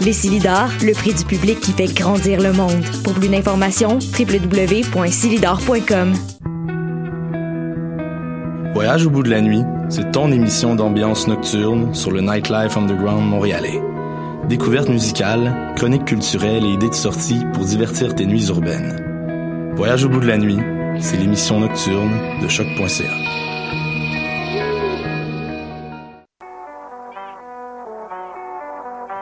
Les Silidors, le prix du public qui fait grandir le monde. Pour plus d'informations, www.silidor.com. Voyage au bout de la nuit, c'est ton émission d'ambiance nocturne sur le Nightlife Underground montréalais. Découvertes musicales, chroniques culturelles et idées de sortie pour divertir tes nuits urbaines. Voyage au bout de la nuit, c'est l'émission nocturne de choc.ca.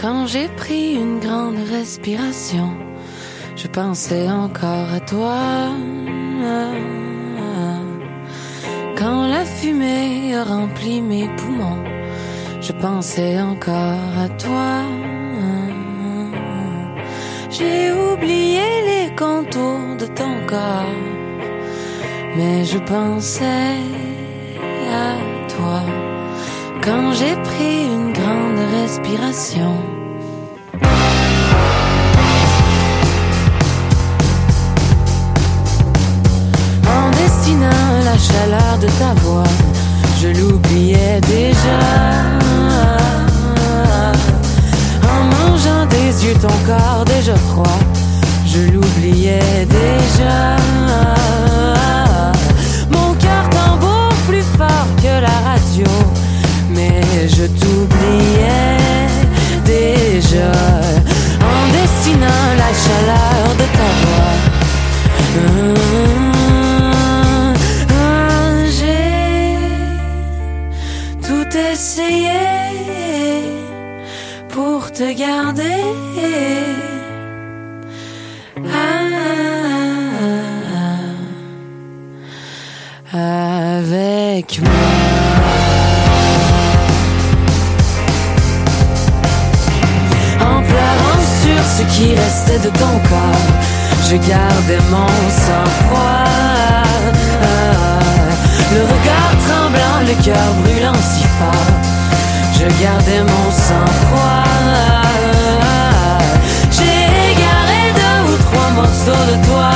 Quand j'ai pris une grande respiration, je pensais encore à toi. Quand la fumée a rempli mes poumons, je pensais encore à toi. J'ai oublié les contours de ton corps, mais je pensais à toi. Quand j'ai pris une respiration. En dessinant la chaleur de ta voix, je l'oubliais déjà. En mangeant des yeux ton corps déjà froid, je l'oubliais déjà. Mon cœur tambour plus fort que la radio, mais je t'oubliais déjà. En dessinant la chaleur de ta voix. Ah, ah, J'ai tout essayé pour te garder. Ah, avec moi. Ce qui restait de ton corps, je gardais mon sang-froid. Le regard tremblant, le cœur brûlant si fort, je gardais mon sang-froid. J'ai égaré deux ou trois morceaux de toi,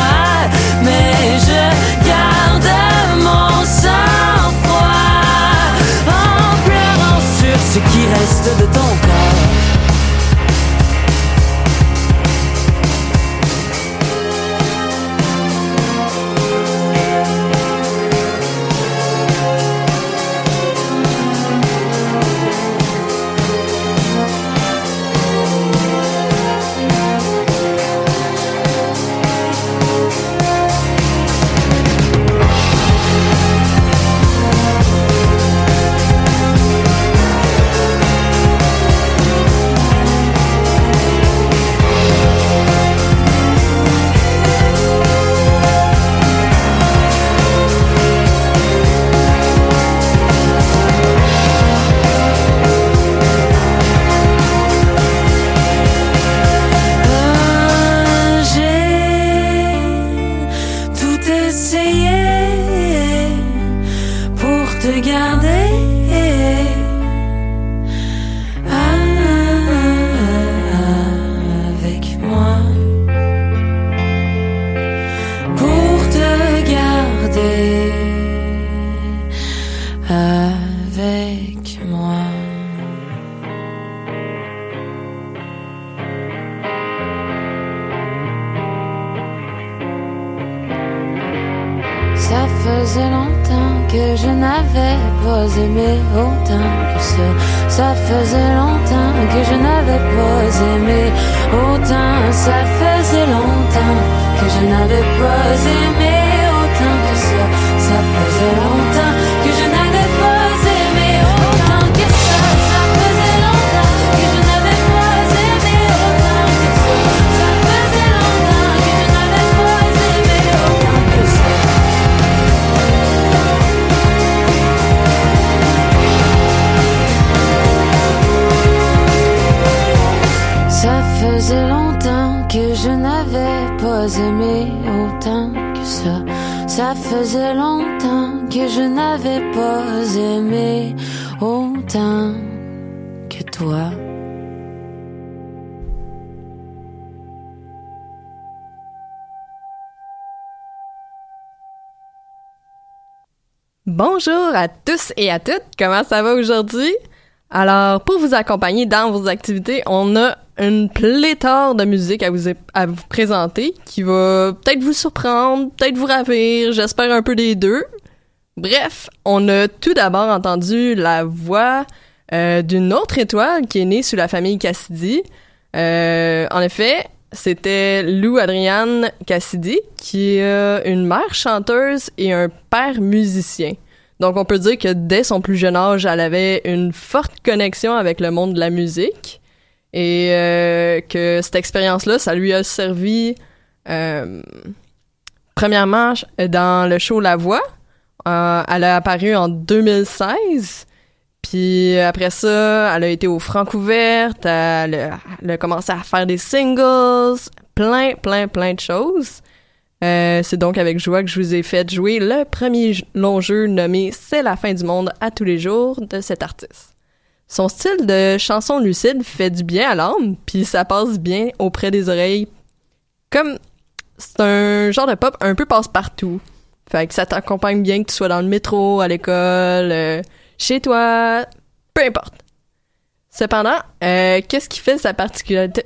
mais je garde mon sang-froid en pleurant sur ce qui reste de que je n'avais ça. Faisait longtemps que je n'avais pas aimé autant que toi. Bonjour à tous et à toutes, comment ça va aujourd'hui? Alors, pour vous accompagner dans vos activités, on a une pléthore de musique à vous, à vous présenter qui va peut-être vous surprendre, peut-être vous ravir, j'espère un peu des deux. Bref, on a tout d'abord entendu la voix euh, d'une autre étoile qui est née sous la famille Cassidy. Euh, en effet, c'était Lou Adrienne Cassidy, qui est une mère chanteuse et un père musicien. Donc, on peut dire que dès son plus jeune âge, elle avait une forte connexion avec le monde de la musique et euh, que cette expérience-là, ça lui a servi euh, premièrement dans le show La Voix. Euh, elle a apparu en 2016. Puis après ça, elle a été au Francouverte, elle, elle a commencé à faire des singles, plein, plein, plein de choses. Euh, c'est donc avec joie que je vous ai fait jouer le premier long jeu nommé C'est la fin du monde à tous les jours de cet artiste. Son style de chanson lucide fait du bien à l'âme, puis ça passe bien auprès des oreilles. Comme c'est un genre de pop un peu passe-partout. Fait que ça t'accompagne bien que tu sois dans le métro, à l'école, euh, chez toi, peu importe. Cependant, euh, qu'est-ce qui fait sa particularité.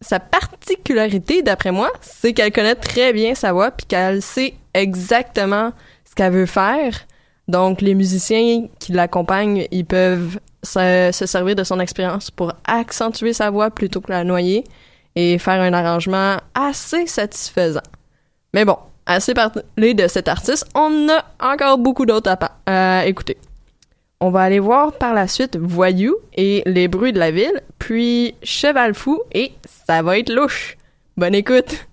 Sa particularité, d'après moi, c'est qu'elle connaît très bien sa voix puis qu'elle sait exactement ce qu'elle veut faire. Donc, les musiciens qui l'accompagnent, ils peuvent se, se servir de son expérience pour accentuer sa voix plutôt que la noyer et faire un arrangement assez satisfaisant. Mais bon, assez parlé de cet artiste, on a encore beaucoup d'autres à, à écouter. On va aller voir par la suite Voyou et Les bruits de la ville, puis Cheval fou et Ça va être louche. Bonne écoute!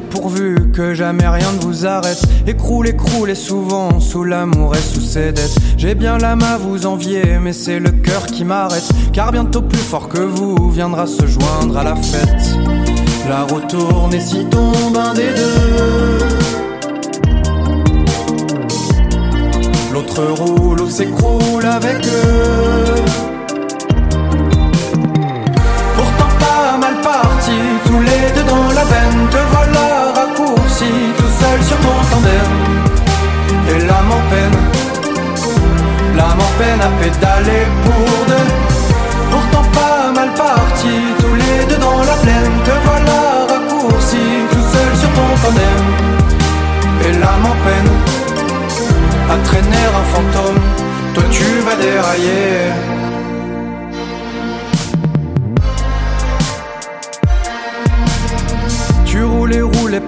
Pourvu que jamais rien ne vous arrête. Écroule, écroule souvent sous l'amour et sous ses dettes. J'ai bien l'âme à vous envier, mais c'est le cœur qui m'arrête. Car bientôt plus fort que vous viendra se joindre à la fête. La retourne et si tombe un des deux. L'autre roule ou s'écroule avec eux. Pourtant pas mal parti, tous les deux dans la veine. Et l'âme en peine, l'âme en peine à pédaler pour deux.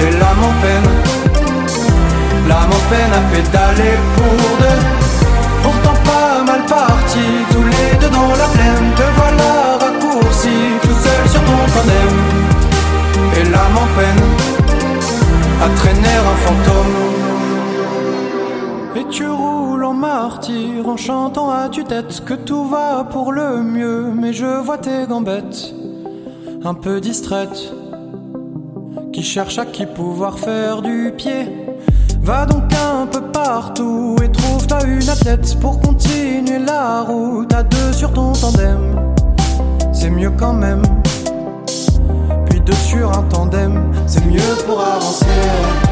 Et l'âme en peine, l'âme en peine à pédaler pour deux. Pourtant pas mal parti, tous les deux dans la plaine. Te voilà raccourci, tout seul sur ton tandem. Et l'âme en peine à traîner un fantôme. Et tu roules en martyr en chantant à tue-tête que tout va pour le mieux, mais je vois tes gambettes un peu distraites qui cherchent à qui pouvoir faire du pied. Va donc un peu partout et trouve-toi une athlète pour continuer la route à deux sur ton tandem. C'est mieux quand même puis deux sur un tandem, c'est mieux pour avancer.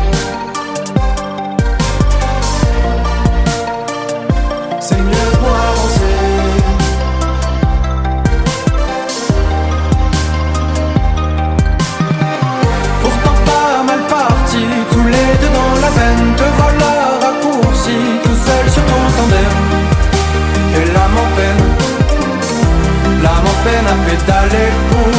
En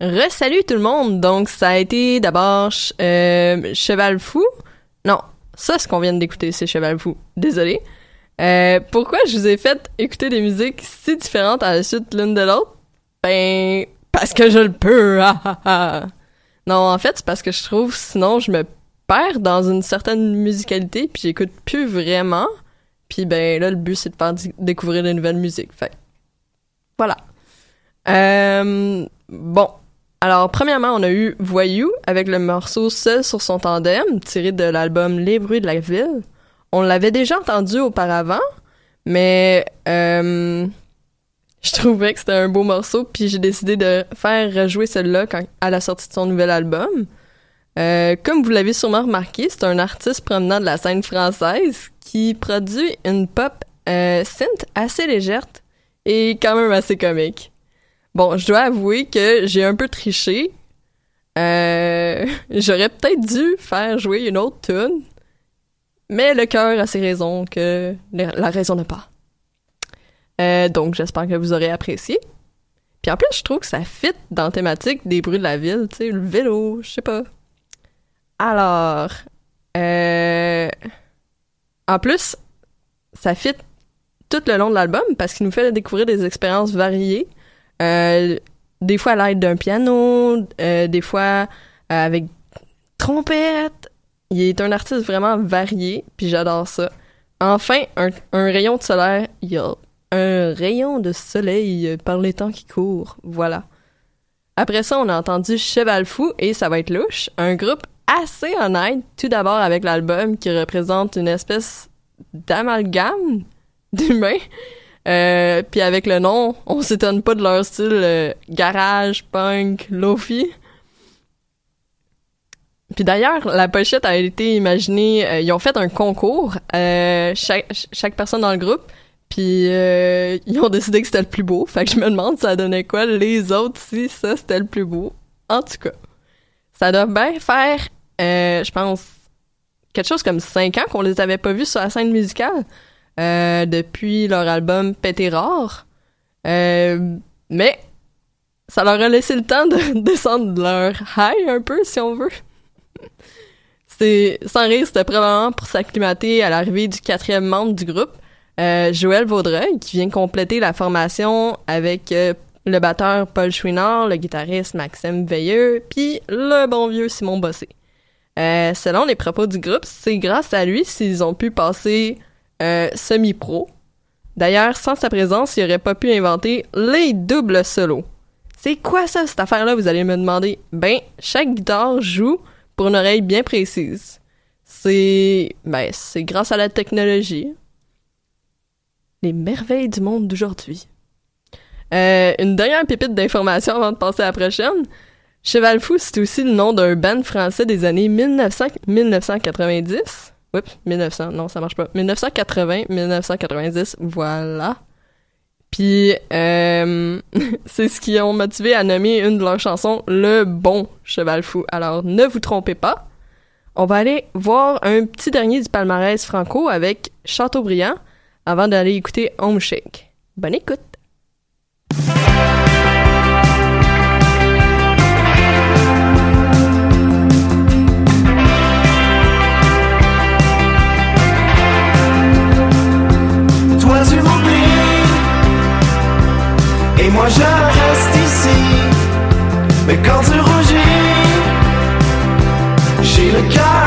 Re-salut tout le monde! Donc, ça a été d'abord euh, Cheval Fou. Non, ça, ce qu'on vient d'écouter, c'est Cheval Fou. Désolé. Euh, pourquoi je vous ai fait écouter des musiques si différentes à la suite l'une de l'autre? Ben, parce que je le peux! ah, ah, ah. non, en fait, c'est parce que je trouve sinon je me perds dans une certaine musicalité puis j'écoute plus vraiment. Puis ben là, le but, c'est de faire découvrir de nouvelles musiques. Fait voilà. Euh, bon. Alors, premièrement, on a eu Voyou avec le morceau Seul sur son tandem, tiré de l'album Les bruits de la ville. On l'avait déjà entendu auparavant, mais euh, je trouvais que c'était un beau morceau, puis j'ai décidé de faire rejouer quand, à la sortie de son nouvel album. Euh, comme vous l'avez sûrement remarqué, c'est un artiste provenant de la scène française qui produit une pop euh, synth assez légère et quand même assez comique. Bon, je dois avouer que j'ai un peu triché. Euh, J'aurais peut-être dû faire jouer une autre tune, mais le cœur a ses raisons que la raison n'a pas. Euh, donc, j'espère que vous aurez apprécié. Puis en plus, je trouve que ça fit dans la thématique des bruits de la ville, tu sais, le vélo, je sais pas. Alors, euh, en plus, ça fit tout le long de l'album parce qu'il nous fait découvrir des expériences variées. Euh, des fois à l'aide d'un piano, euh, des fois avec trompette. Il est un artiste vraiment varié, puis j'adore ça. Enfin, un, rayon de soleil, il y a un rayon de soleil par les temps qui courent, voilà. Après ça, on a entendu Cheval Fou et ça va être louche, un groupe assez honnête, tout d'abord avec l'album qui représente une espèce d'amalgame d'humains. Euh, puis avec le nom, on s'étonne pas de leur style euh, garage, punk, lofi. Puis d'ailleurs, la pochette a été imaginée. euh, ils ont fait un concours, euh, chaque, chaque personne dans le groupe. Puis euh, ils ont décidé que c'était le plus beau. Fait que je me demande ça donnait quoi les autres si ça c'était le plus beau? En tout cas, ça doit bien faire, euh, je pense, quelque chose comme cinq ans qu'on les avait pas vus sur la scène musicale euh, depuis leur album Pété rare. Euh, mais ça leur a laissé le temps de descendre de leur high un peu, si on veut. C'est sans rire, c'était probablement pour s'acclimater à l'arrivée du quatrième membre du groupe, euh, Joël Vaudreuil, qui vient compléter la formation avec euh, le batteur Paul Chouinard, le guitariste Maxime Veilleux, puis le bon vieux Simon Bossé. Euh, selon les propos du groupe, c'est grâce à lui s'ils ont pu passer semi-pro. D'ailleurs, sans sa présence, il aurait pas pu inventer les doubles solos. C'est quoi ça, cette affaire-là, vous allez me demander? Ben, chaque guitare joue pour une oreille bien précise. C'est... Ben, c'est grâce à la technologie. Les merveilles du monde d'aujourd'hui. Euh, une dernière pépite d'information avant de passer à la prochaine. Cheval Fou, c'est aussi le nom d'un band français des années 1900 1990. Oups, 1900, non, ça marche pas. 1980, 1990, voilà. Puis, euh, c'est ce qui ont motivé à nommer une de leurs chansons Le Bon Cheval Fou. Alors, ne vous trompez pas. On va aller voir un petit dernier du palmarès franco avec Chateaubriand avant d'aller écouter Home Shake. Bonne écoute! Toi tu m'oublies Et moi je reste ici Mais quand tu rougis J'ai le cœur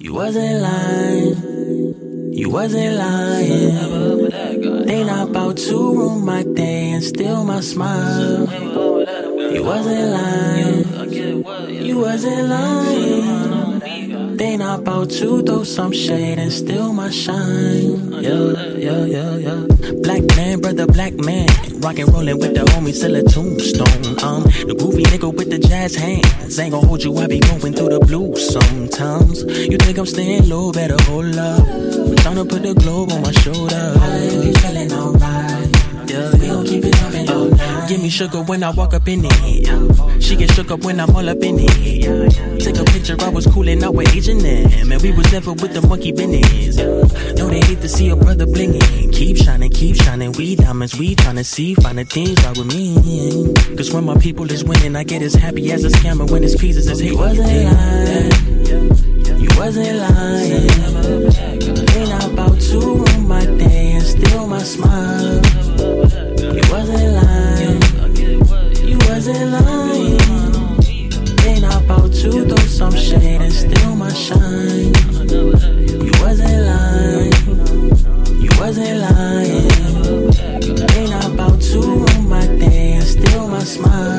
You wasn't lying. You wasn't lying. They not about to ruin my day and steal my smile. You wasn't lying. You wasn't lying. They not about to throw some shade and steal my shine. Yeah, yeah, yeah, yeah. Black man, brother, black man. Rockin' rollin' with the homies till a tombstone. Um, the groovy nigga with the jazz hands. Ain't gon' hold you, I be going through the blues sometimes. You think I'm staying low, better hold up. I'm tryna put the globe on my shoulder. I be feeling alright. Yeah, we gon' keep it jumping all night. Give me sugar when I walk up in it. She get shook up when I'm all up in it. Take a picture, I was coolin' out with Asian them. And we was never with the monkey business. No, they hate to see a brother blingin'. Keep shining, keep shining. We diamonds, we tryna see, find the things right with me. Cause when my people is winning, I get as happy as a scammer when it's pieces as hate. You wasn't lying. You wasn't lying. Ain't about to ruin my day and steal my smile. You wasn't lying. You wasn't lying. Ain't not about to throw some shade and steal my shine. You wasn't lying. You wasn't lying. Ain't not about to ruin my day and steal my smile.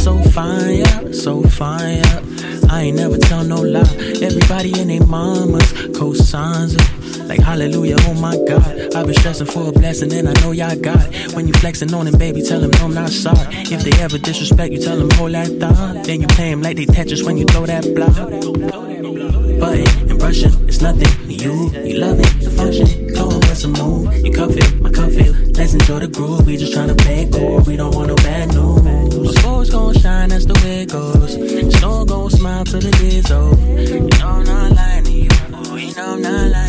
So fine, yeah, so fine, yeah. I ain't never tell no lie. Everybody in their mamas co-signs it. Like hallelujah, oh my God. I've been stressing for a blessing and I know y'all got it. When you flexing on them, baby, tell them no, I'm not sorry. If they ever disrespect you, tell them hold that thought. Then you play them like they Tetris when you throw that block. Button and brushing, it's nothing. You, you love it, the function. And bust a move. You cuff it, my cuff it. Let's enjoy the groove. We just tryna play cool. We don't want no bad news. It goes. Snow gon' smile till the day's over. You know I'm not lying to you. You know I'm not lying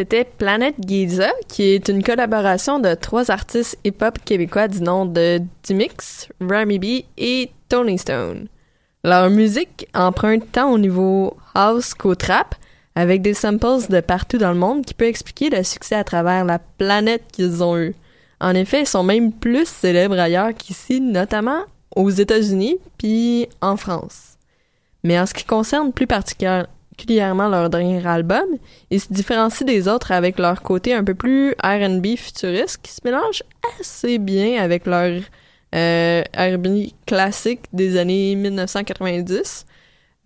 c'était Planète Giza, qui est une collaboration de trois artistes hip-hop québécois du nom de Dimix, Rami B et Tony Stone. Leur musique emprunte tant au niveau house qu'au trap, avec des samples de partout dans le monde qui peut expliquer le succès à travers la planète qu'ils ont eu. En effet, ils sont même plus célèbres ailleurs qu'ici, notamment aux États-Unis puis en France. Mais en ce qui concerne plus particulièrement leur dernier album, ils se différencient des autres avec leur côté un peu plus R&B futuriste qui se mélange assez bien avec leur euh, R&B classique des années 1990.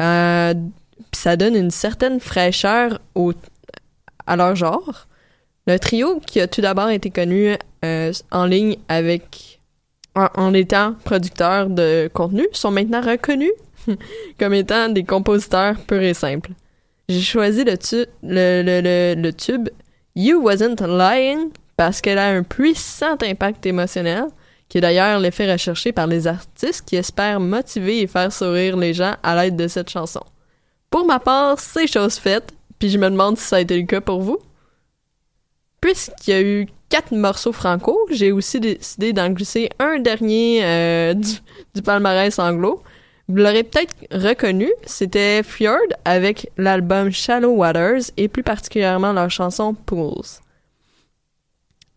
Euh, puis ça donne une certaine fraîcheur au, à leur genre. Le trio, qui a tout d'abord été connu euh, en ligne avec en, en étant producteurs de contenu, sont maintenant reconnus comme étant des compositeurs purs et simples. J'ai choisi le, tu- le, tube You Wasn't Lying parce qu'elle a un puissant impact émotionnel, qui est d'ailleurs l'effet recherché par les artistes qui espèrent motiver et faire sourire les gens à l'aide de cette chanson. Pour ma part, c'est chose faite, puis je me demande si ça a été le cas pour vous. Puisqu'il y a eu quatre morceaux franco, j'ai aussi décidé d'en glisser un dernier euh, du, du palmarès anglo. Vous l'aurez peut-être reconnu, c'était Fjord avec l'album Shallow Waters et plus particulièrement leur chanson Pools.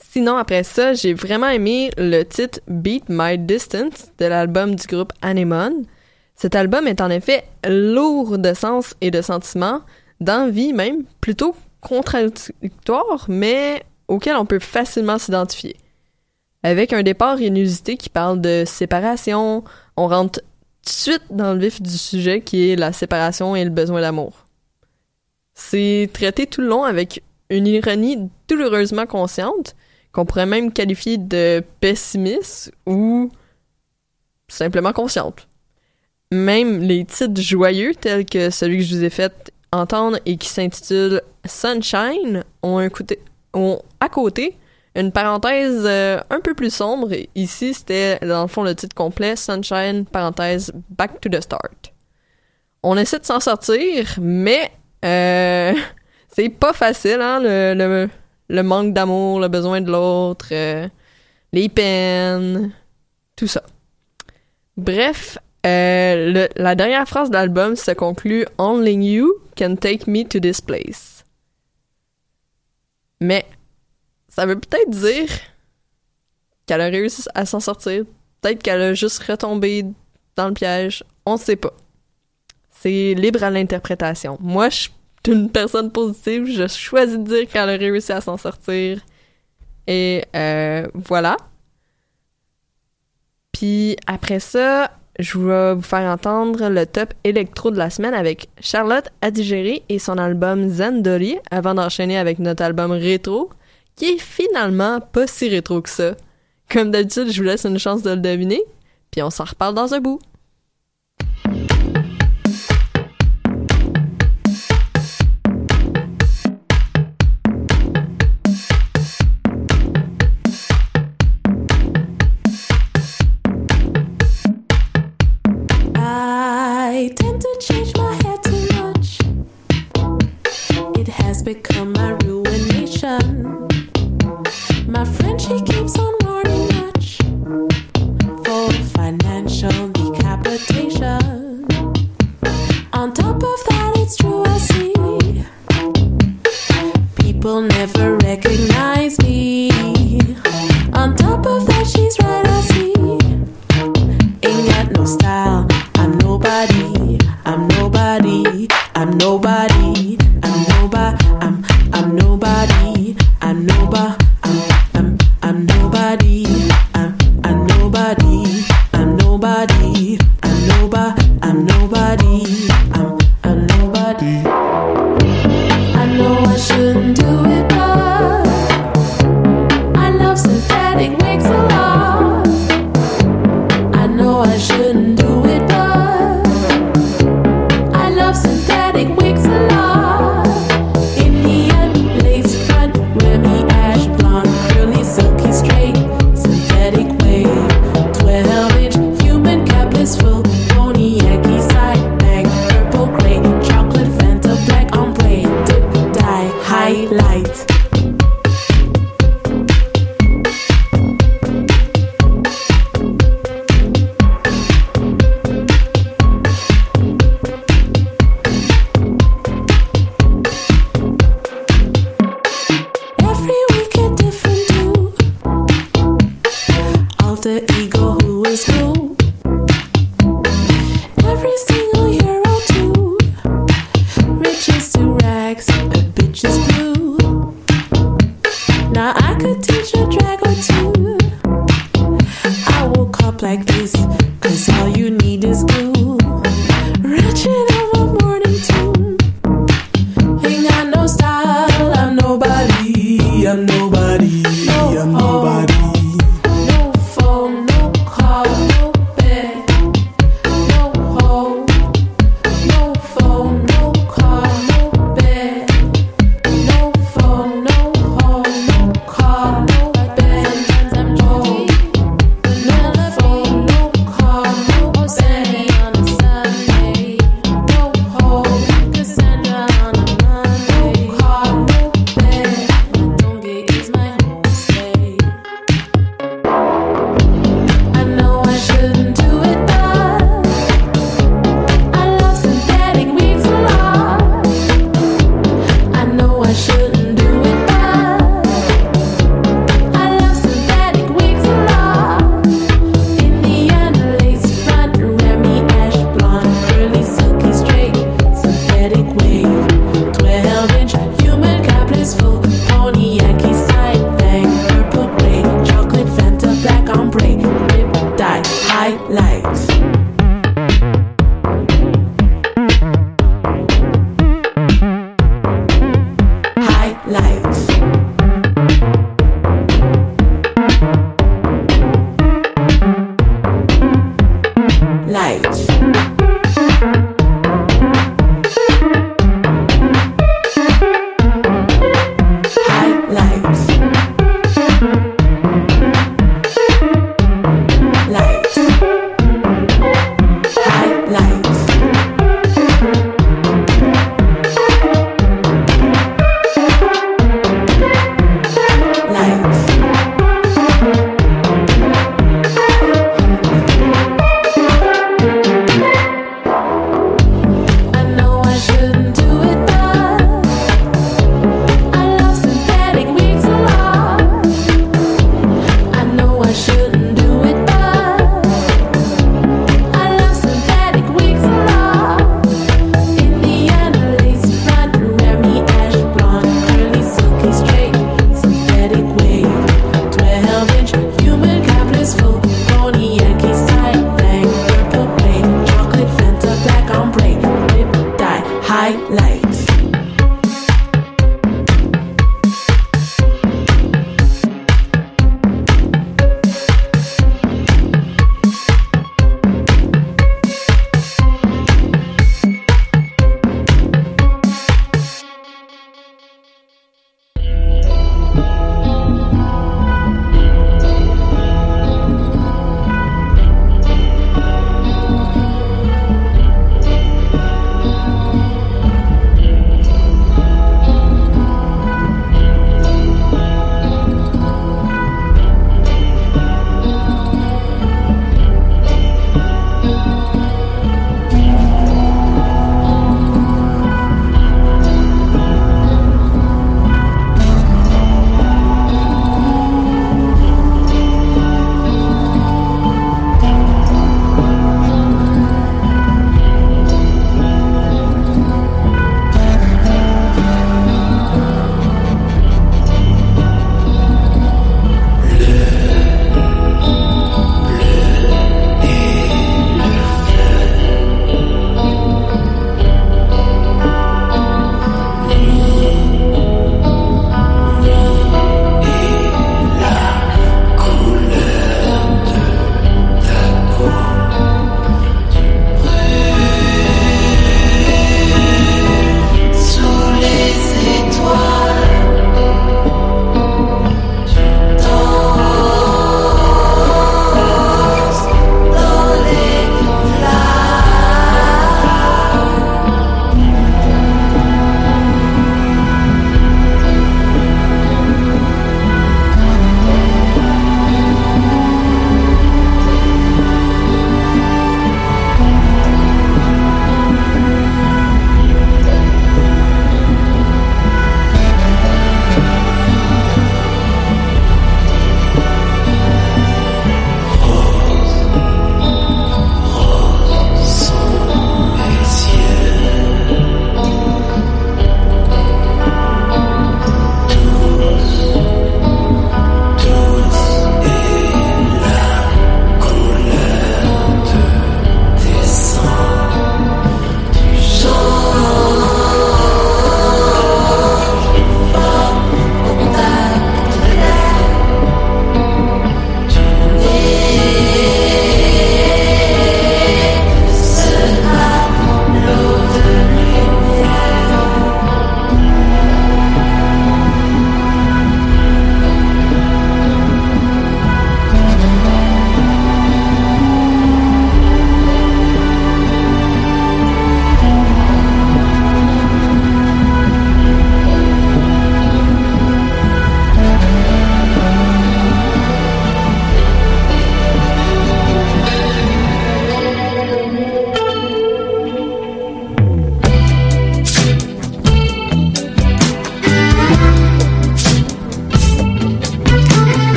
Sinon, après ça, j'ai vraiment aimé le titre Beat My Distance de l'album du groupe Anemone. Cet album est en effet lourd de sens et de sentiments, d'envie même, plutôt contradictoire, mais auquel on peut facilement s'identifier. Avec un départ inusité qui parle de séparation, on rentre de suite dans le vif du sujet qui est la séparation et le besoin d'amour. C'est traité tout le long avec une ironie douloureusement consciente, qu'on pourrait même qualifier de pessimiste ou simplement consciente. Même les titres joyeux tels que celui que je vous ai fait entendre et qui s'intitule Sunshine ont, un côté, ont à côté une parenthèse euh, un peu plus sombre. Ici, c'était dans le fond le titre complet Sunshine, parenthèse Back to the Start. On essaie de s'en sortir, mais euh, c'est pas facile, hein, le, le, manque d'amour, le besoin de l'autre, euh, les peines, tout ça. Bref, la dernière phrase de l'album se conclut Only you can take me to this place. Mais ça veut peut-être dire qu'elle a réussi à s'en sortir. Peut-être qu'elle a juste retombé dans le piège. On sait pas. C'est libre à l'interprétation. Moi, je suis une personne positive. Je choisis de dire qu'elle a réussi à s'en sortir. Et euh, voilà. Puis après ça, je vais vous faire entendre le top électro de la semaine avec Charlotte Adigéry et son album Zandoli avant d'enchaîner avec notre album rétro qui est finalement pas si rétro que ça. Comme d'habitude, je vous laisse une chance de le deviner, puis on s'en reparle dans un bout. highlight. Highlights.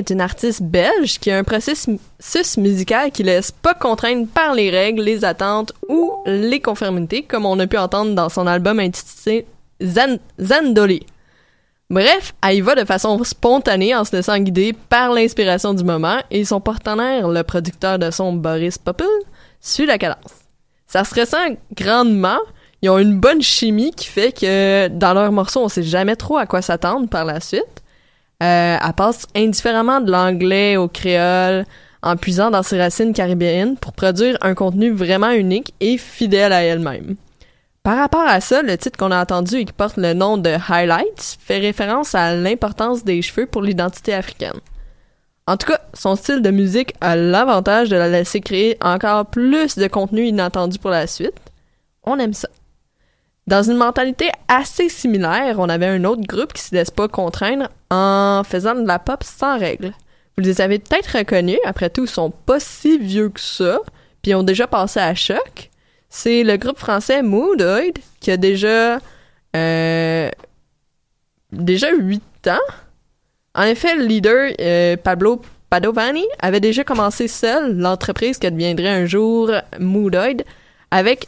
Est une artiste belge qui a un processus musical qui laisse pas contraindre par les règles, les attentes ou les conformités, comme on a pu entendre dans son album intitulé Zan Zandoli. Bref, elle y va de façon spontanée en se laissant guider par l'inspiration du moment et son partenaire, le producteur de son Boris Popul, suit la cadence. Ça se ressent grandement. Ils ont une bonne chimie qui fait que dans leurs morceaux, on sait jamais trop à quoi s'attendre par la suite. Euh, elle passe indifféremment de l'anglais au créole en puisant dans ses racines caribéennes pour produire un contenu vraiment unique et fidèle à elle-même. Par rapport à ça, le titre qu'on a entendu et qui porte le nom de Highlights fait référence à l'importance des cheveux pour l'identité africaine. En tout cas, son style de musique a l'avantage de la laisser créer encore plus de contenu inattendu pour la suite. On aime ça. Dans une mentalité assez similaire, on avait un autre groupe qui se laisse pas contraindre en faisant de la pop sans règles. Vous les avez peut-être reconnus, après tout, ils sont pas si vieux que ça, puis ont déjà passé à choc. C'est le groupe français Moodoid qui a déjà euh, déjà 8 ans. En effet, le leader euh, Pablo Padovani avait déjà commencé seul l'entreprise qui deviendrait un jour Moodoid avec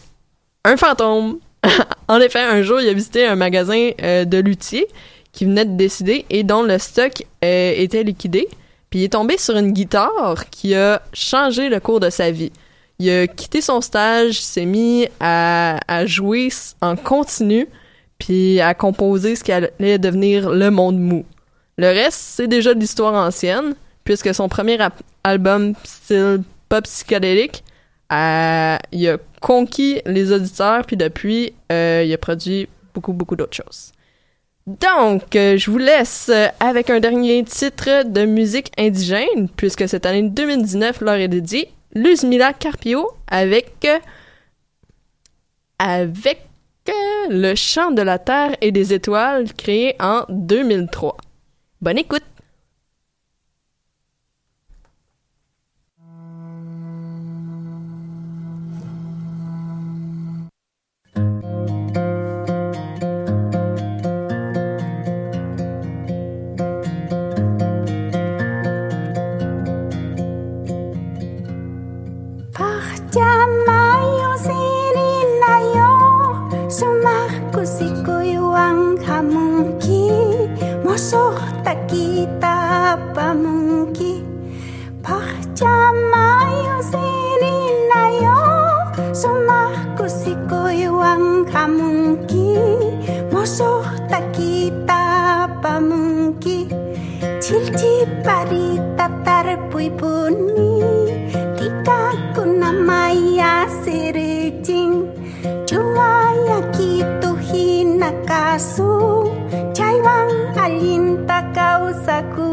un fantôme. en effet, un jour, il a visité un magasin euh, de luthier qui venait de décider et dont le stock euh, était liquidé. Puis il est tombé sur une guitare qui a changé le cours de sa vie. Il a quitté son stage, s'est mis à, jouer en continu, puis à composer ce qui allait devenir le monde mou. Le reste, c'est déjà de l'histoire ancienne, puisque son premier album style pop psychédélique, il a conquis les auditeurs, puis depuis, euh, il a produit beaucoup, beaucoup d'autres choses. Donc, euh, je vous laisse avec un dernier titre de musique indigène, puisque cette année 2019 leur est dédiée, Luzmila Carpio avec avec euh, le chant de la terre et des étoiles créé en 2003. Bonne écoute. Chilchi pari Tika kuna maya sere ching Chua ya nakasu Chaiwang alinta kausaku